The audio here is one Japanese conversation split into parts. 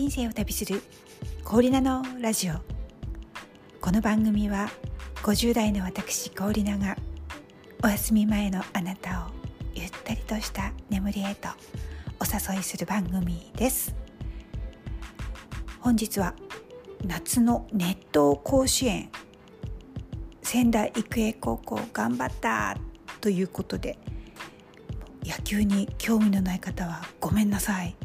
人生を旅する氷菜のラジオ。この番組は50代の私氷菜がお休み前のあなたをゆったりとした眠りへとお誘いする番組です。本日は夏の熱湯甲子園仙台育英高校頑張ったということで野球に興味のない方はごめんなさい。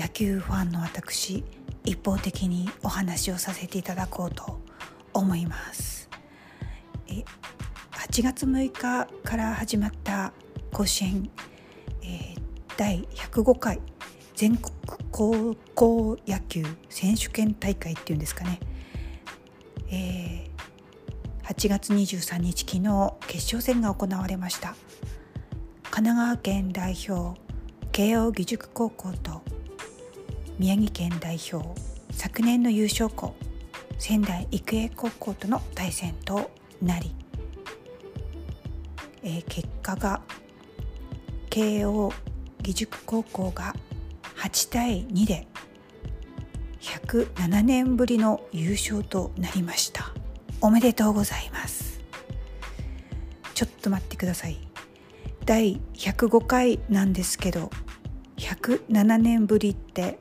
野球ファンの私一方的にお話をさせていただこうと思います。え8月6日から始まった甲子園、えー、第105回全国高校野球選手権大会っていうんですかね、えー、8月23日昨日決勝戦が行われました。神奈川県代表慶應義塾高校と宮城県代表昨年の優勝校仙台育英高校との対戦となり、えー、結果が慶応義塾高校が8対2で107年ぶりの優勝となりました。おめでとうございます。ちょっと待ってください。第105回なんですけど107年ぶりって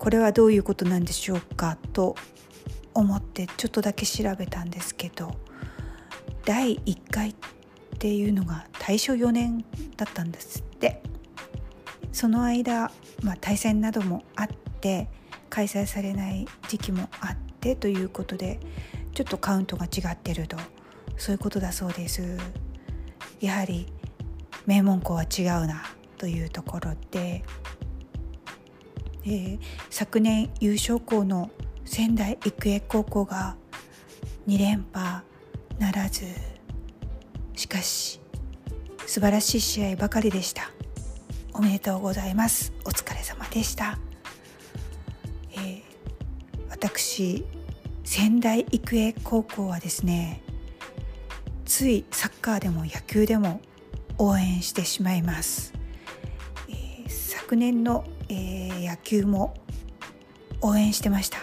これはどういうことなんでしょうかと思ってちょっとだけ調べたんですけど第1回っていうのが大正4年だったんですってその間、まあ、対戦などもあって開催されない時期もあってということでちょっとカウントが違ってるとそういうことだそうです。やはり名門校は違うなというところで、えー、昨年優勝校の仙台育英高校が2連覇ならずしかし素晴らしい試合ばかりでした。おめでとうございます。お疲れ様でした、えー、私仙台育英高校はですねついサッカーでも野球でも応援してしまいます、えー、昨年の、えー、野球も応援してました。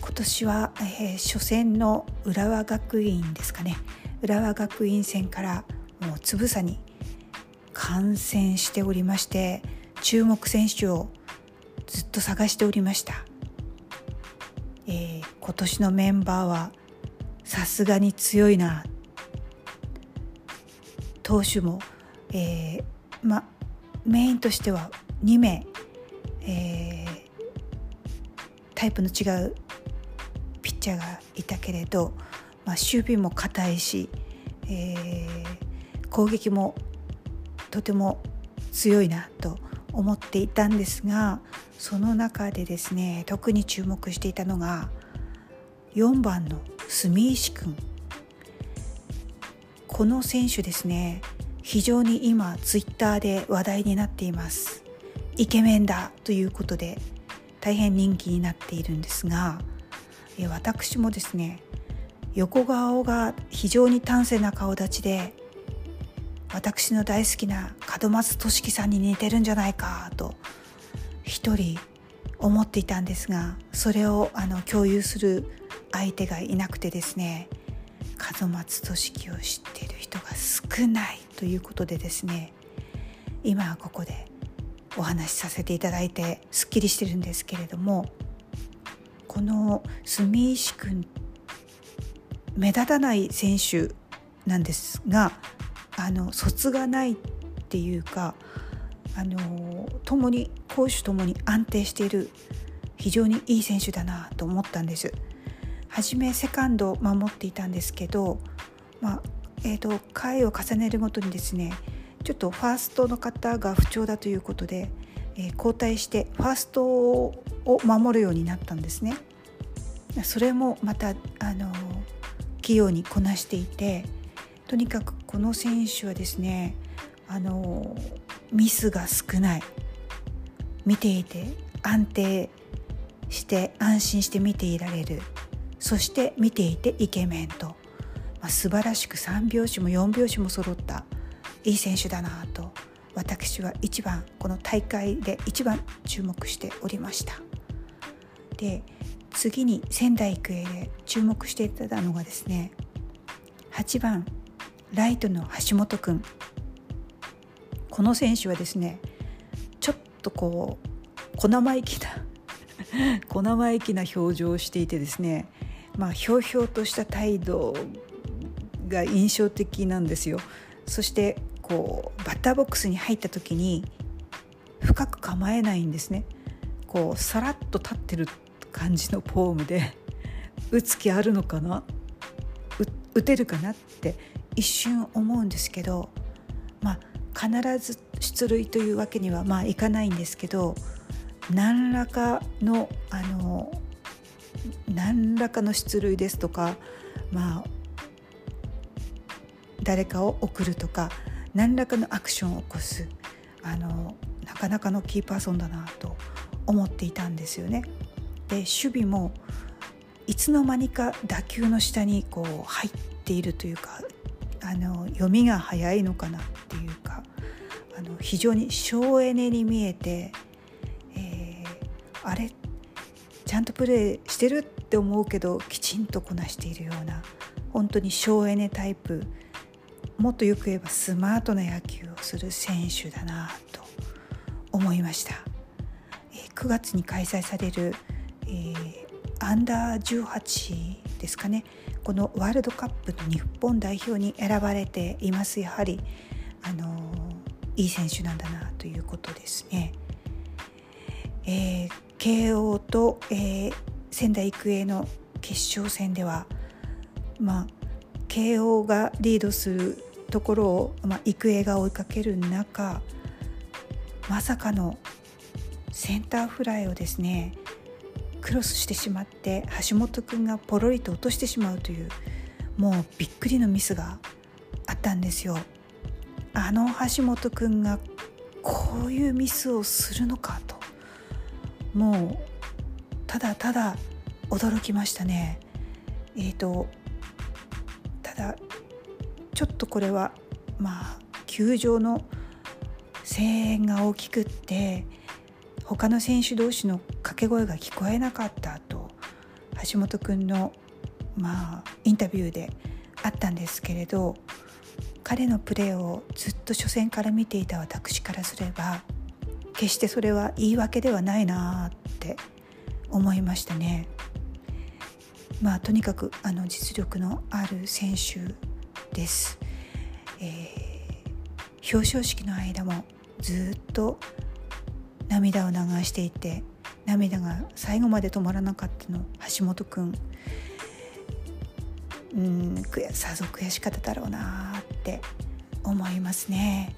今年は、えー、初戦の浦和学院ですかね。浦和学院戦からもうつぶさに観戦しておりまして注目選手をずっと探しておりました、えー、今年のメンバーはさすがに強いな。投手も、えー、まメインとしては2名、えー、タイプの違うピッチャーがいたけれど、まあ、守備も硬いし、えー、攻撃もとても強いなと思っていたんですがその中でですね特に注目していたのが4番の住石君。この選手ですね非常に今ツイッターで話題になっています。イケメンだということで大変人気になっているんですが私もですね横顔が非常に端正な顔立ちで私の大好きな門松俊樹さんに似てるんじゃないかと一人思っていたんですがそれをあの共有する相手がいなくてですね門松俊樹を知っている人が少ないということでですね今ここでお話しさせていただいてすっきりしてるんですけれどもこの住石君目立たない選手なんですがあの卒がないっていうかあの共に攻守ともに安定している非常にいい選手だなと思ったんです。初めセカンドを守っていたんですけど、まあえーと、回を重ねるごとにですねちょっとファーストの方が不調だということで、えー、交代してファーストを守るようになったんですね。それもまたあの器用にこなしていてとにかくこの選手はですねあのミスが少ない見ていて安定して安心して見ていられるそして見ていてイケメンと、まあ、素晴らしく3拍子も4拍子も揃った。いい選手だなと。私は一番この大会で一番注目しておりました。で次に仙台育英で注目していたのがですね8番ライトの橋本君この選手はですねちょっとこう小生意気な小生意気な表情をしていてですねまあひょうひょうとした態度が印象的なんですよ。そしてこうバッターボックスに入った時に深く構えないんですね。こうさらっと立ってる感じのフォームで 打つ気あるのかな？打てるかなって一瞬思うんですけどまあ必ず出塁というわけにはまあいかないんですけど何らかのあの何らかの出塁ですとかまあ誰かを送るとか何らかのアクションを起こすあのなかなかのキーパーソンだなと思っていたんですよね。で守備もいつの間にか打球の下にこう入っているというかあの読みが早いのかなっていうかあの非常に省エネに見えて、えー、あれちゃんとプレーしてるって思うけどきちんとこなしているような本当に省エネタイプもっとよく言えばスマートな野球をする選手だなと思いました、9月に開催される、えー、アンダー18ですかね。このワールドカップの日本代表に選ばれています。やはりあのいい選手なんだなということですね。えー、慶応と、えー、仙台育英の決勝戦ではまあ慶応がリードするところを、まあ、育英が追いかける中まさかのセンターフライをですねクロスしてしまって橋本君がポロリと落としてしまうというもうびっくりのミスがあったんですよ。あの橋本君がこういうミスをするのかともうただただ驚きましたね。えーとただちょっとこれはまあ球場の声援が大きくって他の選手同士の掛け声が聞こえなかったと橋本君のまあインタビューであったんですけれど彼のプレーをずっと初戦から見ていた私からすれば決してそれは言い訳ではないなって思いましたね。まあとにかくあの実力のある選手です、えー、表彰式の間もずっと涙を流していて涙が最後まで止まらなかったの橋本君うんさぞ悔しかっただろうなって思いますね。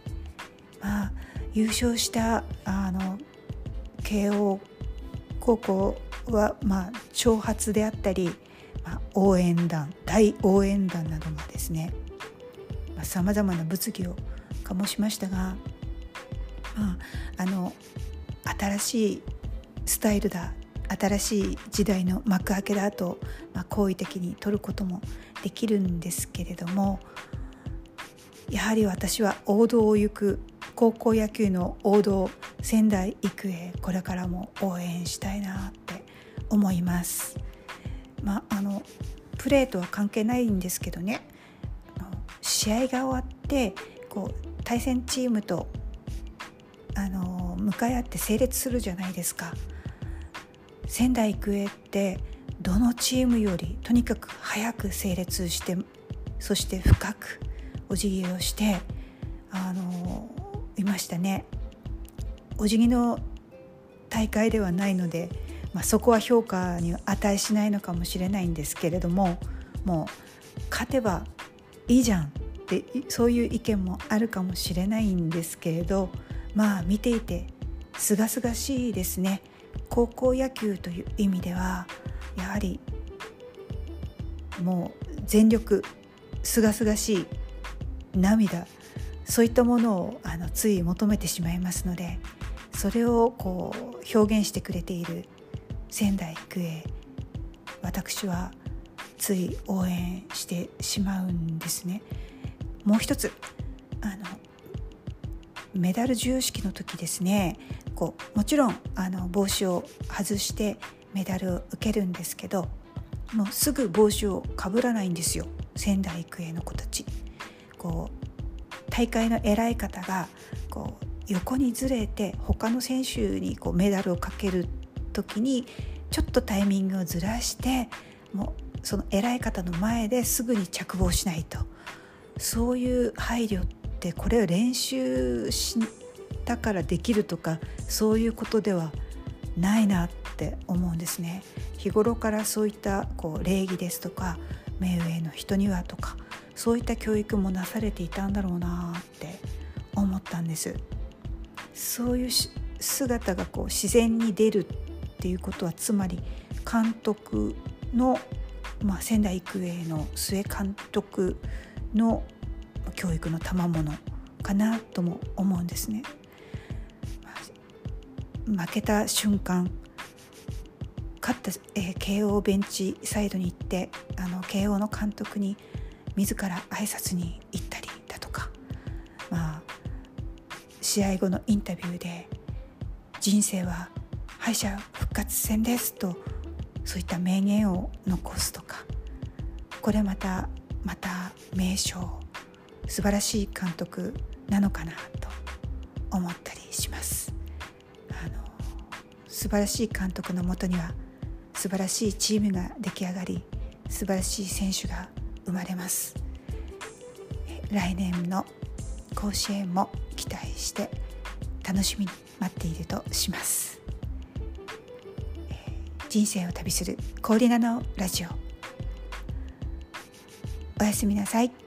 まあ優勝したあの慶応高校は、まあ、挑発であったりまあ、応援団大応援団などがですねさまざ、まな物議を醸しましたが、まあ、あの新しいスタイルだ新しい時代の幕開けだと、まあ、好意的に取ることもできるんですけれどもやはり私は王道を行く高校野球の王道仙台育英これからも応援したいなって思います。まあ、あのプレーとは関係ないんですけどね試合が終わってこう対戦チームとあの向かい合って整列するじゃないですか仙台育英ってどのチームよりとにかく早く整列してそして深くお辞儀をしてあのいましたね。お辞儀の大会ではないのでまあ、そこは評価に値しないのかもしれないんですけれどももう勝てばいいじゃんってそういう意見もあるかもしれないんですけれどまあ見ていてすがすがしいですね。高校野球という意味ではやはりもう全力すがすがしい涙そういったものをあのつい求めてしまいますのでそれをこう表現してくれている仙台育英私はつい応援してしまうんですね。もう一つあのメダル授与式の時ですね。こうもちろんあの帽子を外してメダルを受けるんですけどもうすぐ帽子をかぶらないんですよ。仙台育英の子たち。こう大会の偉い方がこう横にずれて他の選手にこうメダルをかける時にちょっとタイミングをずらしてもうその偉い方の前ですぐに着帽しないとそういう配慮ってこれを練習したからできるとかそういうことではないなって思うんですね。日頃からそういったこう礼儀ですとか目上の人にはとかそういった教育もなされていたんだろうなって思ったんです。そういう姿がこう自然に出るっていうことはつまり監督の、まあ、仙台育英の須江監督の教育の賜物かなとも思うんですね。負けた瞬間勝った、えー、慶応ベンチサイドに行ってあの慶応の監督に自ら挨拶に行ったりだとかまあ試合後のインタビューで「人生は敗者復活戦です」とそういった名言を残すとかこれまたまた名称素晴らしい監督なのかなと思ったりします。あの素晴らしい監督のもとには素晴らしいチームが出来上がり素晴らしい選手が生まれます。来年の甲子園も期待して楽しみに待っているとします。人生を旅するコーディナのラジオ。おやすみなさい。